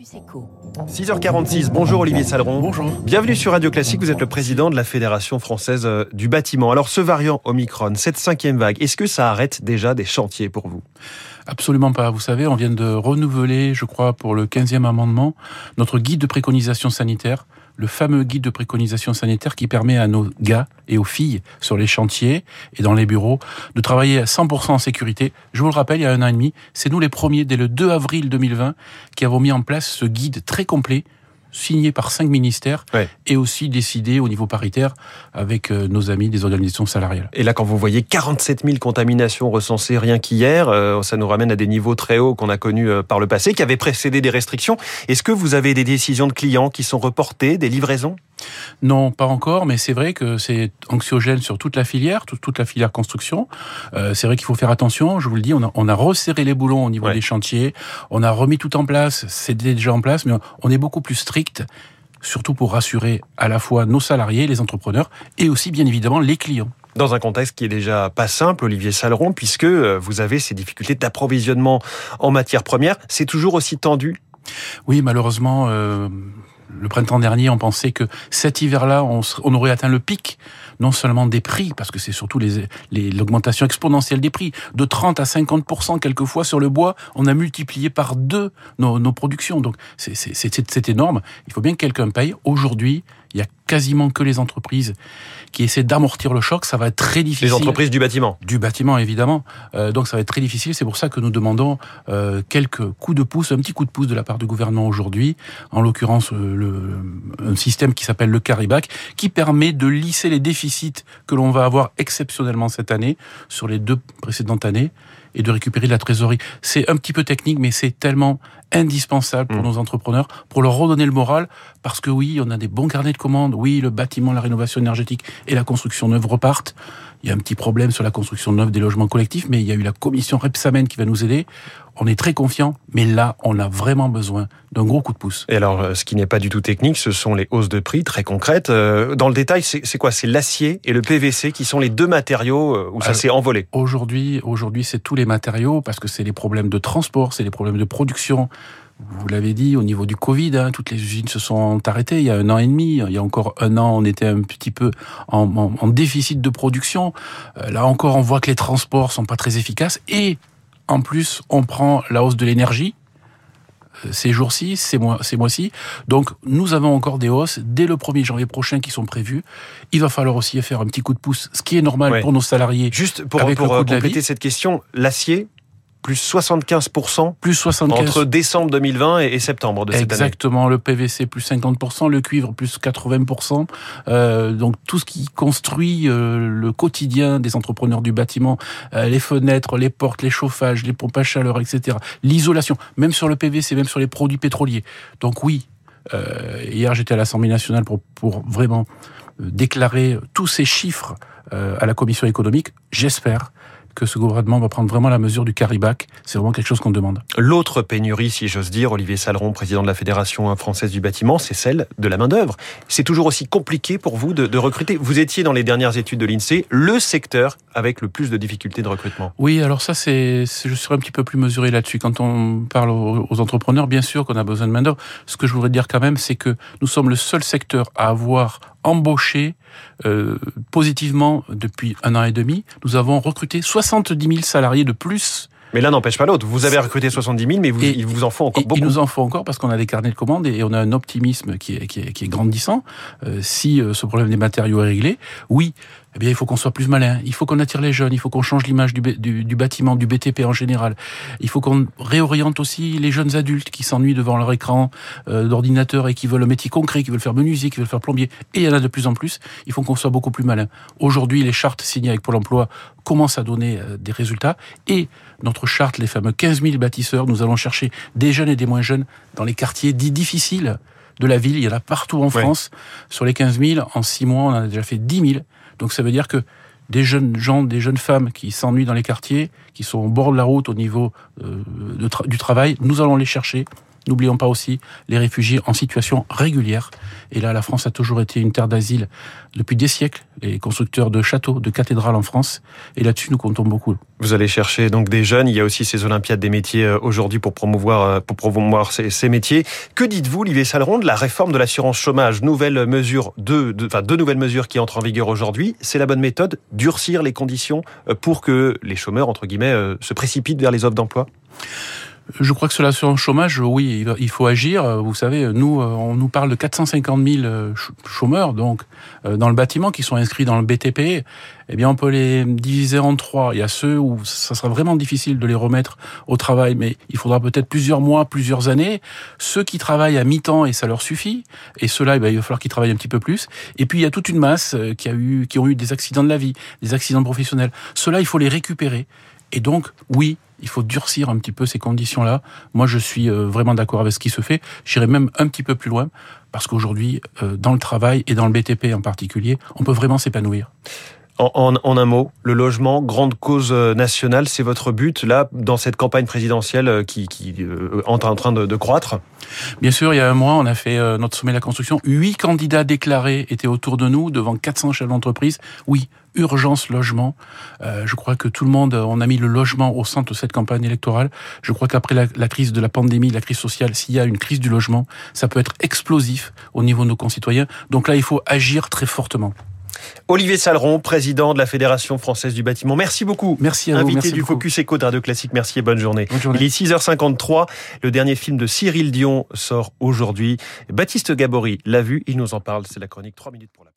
Campus Eco. 6h46, bonjour Olivier Saleron. Bonjour. Bienvenue sur Radio Classique, vous êtes le président de la Fédération française euh, du bâtiment. Alors ce variant Omicron, cette cinquième vague, est-ce que ça arrête déjà des chantiers pour vous? Absolument pas. Vous savez, on vient de renouveler, je crois, pour le 15e amendement, notre guide de préconisation sanitaire le fameux guide de préconisation sanitaire qui permet à nos gars et aux filles sur les chantiers et dans les bureaux de travailler à 100% en sécurité. Je vous le rappelle, il y a un an et demi, c'est nous les premiers, dès le 2 avril 2020, qui avons mis en place ce guide très complet signé par cinq ministères et aussi décidé au niveau paritaire avec euh, nos amis des organisations salariales. Et là, quand vous voyez 47 000 contaminations recensées rien qu'hier, euh, ça nous ramène à des niveaux très hauts qu'on a connus euh, par le passé, qui avaient précédé des restrictions. Est-ce que vous avez des décisions de clients qui sont reportées, des livraisons? Non, pas encore, mais c'est vrai que c'est anxiogène sur toute la filière, toute, la filière construction. Euh, c'est vrai qu'il faut faire attention. Je vous le dis, on a, on a resserré les boulons au niveau des chantiers, on a remis tout en place. C'est déjà en place, mais on est beaucoup plus strict surtout pour rassurer à la fois nos salariés, les entrepreneurs, et aussi bien évidemment les clients dans un contexte qui est déjà pas simple, Olivier Saleron, puisque euh, vous avez ces difficultés d'approvisionnement en matières premières. C'est toujours aussi tendu? Oui, malheureusement, euh, le printemps dernier, on pensait que cet hiver-là, on, aurait atteint le pic, non seulement des prix, parce que c'est surtout l'augmentation les, exponentielle des prix, de 30 à 50% quelquefois sur le bois, on a multiplié par deux nos, nos productions. Donc c'est énorme. Il faut bien que quelqu'un paye. Aujourd'hui, il y a quasiment que les entreprises qui essaient d'amortir le choc. Ça va être très difficile. Les entreprises du bâtiment. Du bâtiment, évidemment. Euh, donc ça va être très difficile. C'est pour ça que nous demandons euh, quelques coups de pouce, un petit coup de pouce de la part du gouvernement aujourd'hui. En l'occurrence, euh, le, un système qui s'appelle le Caribac, qui permet de lisser les déficits que l'on va avoir exceptionnellement cette année sur les deux précédentes années et de récupérer de la trésorerie. C'est un petit peu technique, mais c'est tellement indispensable pour mmh. nos entrepreneurs, pour leur redonner le moral, parce que oui, on a des bons carnets de commandes, oui, le bâtiment, la rénovation énergétique et la construction neuve repartent. Il y a un petit problème sur la construction neuve des logements collectifs, mais il y a eu la commission Repsamen qui va nous aider. On est très confiant, mais là, on a vraiment besoin d'un gros coup de pouce. Et alors, euh, ce qui n'est pas du tout technique, ce sont les hausses de prix très concrètes. Euh, dans le détail, c'est quoi? C'est l'acier et le PVC qui sont les deux matériaux euh, où ça s'est envolé. Aujourd'hui, aujourd'hui, c'est tous les matériaux parce que c'est les problèmes de transport, c'est les problèmes de production. Vous l'avez dit, au niveau du Covid, hein, toutes les usines se sont arrêtées il y a un an et demi. Il y a encore un an, on était un petit peu en, en déficit de production. là encore, on voit que les transports sont pas très efficaces et en plus, on prend la hausse de l'énergie euh, ces jours-ci, ces mois-ci. Donc, nous avons encore des hausses dès le 1er janvier prochain qui sont prévues. Il va falloir aussi faire un petit coup de pouce, ce qui est normal pour nos salariés. Juste pour, pour compléter cette question, l'acier, plus 75%, plus 75 entre décembre 2020 et septembre de cette année. Exactement, le PVC plus 50%, le cuivre plus 80%. Euh, donc tout ce qui construit euh, le quotidien des entrepreneurs du bâtiment, euh, les fenêtres, les portes, les chauffages, les pompes à chaleur, etc. L'isolation, même sur le PVC, même sur les produits pétroliers. Donc oui, euh, hier j'étais à l'Assemblée nationale pour, pour vraiment euh, déclarer tous ces chiffres à la Commission économique. J'espère que ce gouvernement va prendre vraiment la mesure du caribac. C'est vraiment quelque chose qu'on demande. L'autre pénurie, si j'ose dire, Olivier Saleron, président de la Fédération française du bâtiment, c'est celle de la main-d'œuvre. C'est toujours aussi compliqué pour vous de, recruter. Vous étiez dans les dernières études de l'INSEE le secteur avec le plus de difficultés de recrutement. Oui, alors ça, c'est, je serais un petit peu plus mesuré là-dessus. Quand on parle aux, aux entrepreneurs, bien sûr qu'on a besoin de main-d'œuvre. Ce que je voudrais dire quand même, c'est que nous sommes le seul secteur à avoir embauché euh, positivement depuis un an et demi. Nous avons recruté 70 000 salariés de plus mais l'un n'empêche pas l'autre. Vous avez recruté 70 000, mais vous, il vous en faut encore beaucoup. Il nous en faut encore parce qu'on a des carnets de commandes et on a un optimisme qui est, qui est, qui est grandissant. Euh, si euh, ce problème des matériaux est réglé, oui, eh bien, il faut qu'on soit plus malin. Il faut qu'on attire les jeunes. Il faut qu'on change l'image du, du, du, bâtiment, du BTP en général. Il faut qu'on réoriente aussi les jeunes adultes qui s'ennuient devant leur écran euh, d'ordinateur et qui veulent un métier concret, qui veulent faire menuisier, qui veulent faire plombier. Et il y en a de plus en plus. Il faut qu'on soit beaucoup plus malin. Aujourd'hui, les chartes signées avec Pôle Emploi commencent à donner euh, des résultats. Et notre charte, les fameux 15 000 bâtisseurs, nous allons chercher des jeunes et des moins jeunes dans les quartiers dits difficiles de la ville. Il y en a partout en France. Sur les 15 000, en six mois, on en a déjà fait 10 000. Donc ça veut dire que des jeunes gens, des jeunes femmes qui s'ennuient dans les quartiers, qui sont au bord de la route au niveau euh, du travail, nous allons les chercher. N'oublions pas aussi les réfugiés en situation régulière Et là, la France a toujours été une terre d'asile depuis des siècles. Les constructeurs de châteaux, de cathédrales en France. Et là-dessus, nous comptons beaucoup. Vous allez chercher donc des jeunes. Il y a aussi ces Olympiades des métiers euh, aujourd'hui pour promouvoir, euh, ces, métiers. Que dites-vous, Olivier Saleron, de la réforme de l'assurance chômage? Nouvelle mesure, deux, deux nouvelles mesures qui entrent en vigueur aujourd'hui. C'est la bonne méthode, durcir les conditions euh, pour que les chômeurs entre guillemets se précipitent vers les offres d'emploi? Je crois que sur l'assurance chômage, oui, il faut agir. Vous savez, nous, on nous parle de 450 000 chômeurs, donc dans le bâtiment, qui sont inscrits dans le BTP. Eh bien, on peut les diviser en trois. Il y a ceux où ça sera vraiment difficile de les remettre au travail, mais il faudra peut-être plusieurs mois, plusieurs années. Ceux qui travaillent à mi-temps et ça leur suffit, et ceux-là, eh il va falloir qu'ils travaillent un petit peu plus. Et puis, il y a toute une masse qui a eu, qui ont eu des accidents de la vie, des accidents professionnels. Ceux-là, il faut les récupérer. Et donc, oui, il faut durcir un petit peu ces conditions-là. Moi, je suis euh, vraiment d'accord avec ce qui se fait. J'irai même un petit peu plus loin, parce qu'aujourd'hui, euh, dans le travail et dans le BTP en particulier, on peut vraiment s'épanouir. En, un mot, le logement, grande cause euh, nationale, c'est votre but là dans cette campagne présidentielle qui, qui est en train de, croître? Bien sûr, il y a un mois, on a fait notre sommet de la construction. Huit candidats déclarés étaient autour de nous, devant 400 chefs d'entreprise. Oui, urgence logement. Euh, je crois que tout le monde, on a mis le logement au centre de cette campagne électorale. Je crois qu'après la, la, crise de la pandémie, la crise sociale, s'il y a une crise du logement, ça peut être explosif au niveau de nos concitoyens. Donc là, il faut agir très fortement. Olivier Saleron, président de la Fédération française du bâtiment. Merci beaucoup. Merci à vous. Invité merci du beaucoup. Focus Eco de Radio Classique. Merci et bonne journée. bonne journée. Il est 6h53. Le dernier film de Cyril Dion sort aujourd'hui. Baptiste Gabory l'a vu. Il nous en parle. C'est la chronique 3 minutes pour la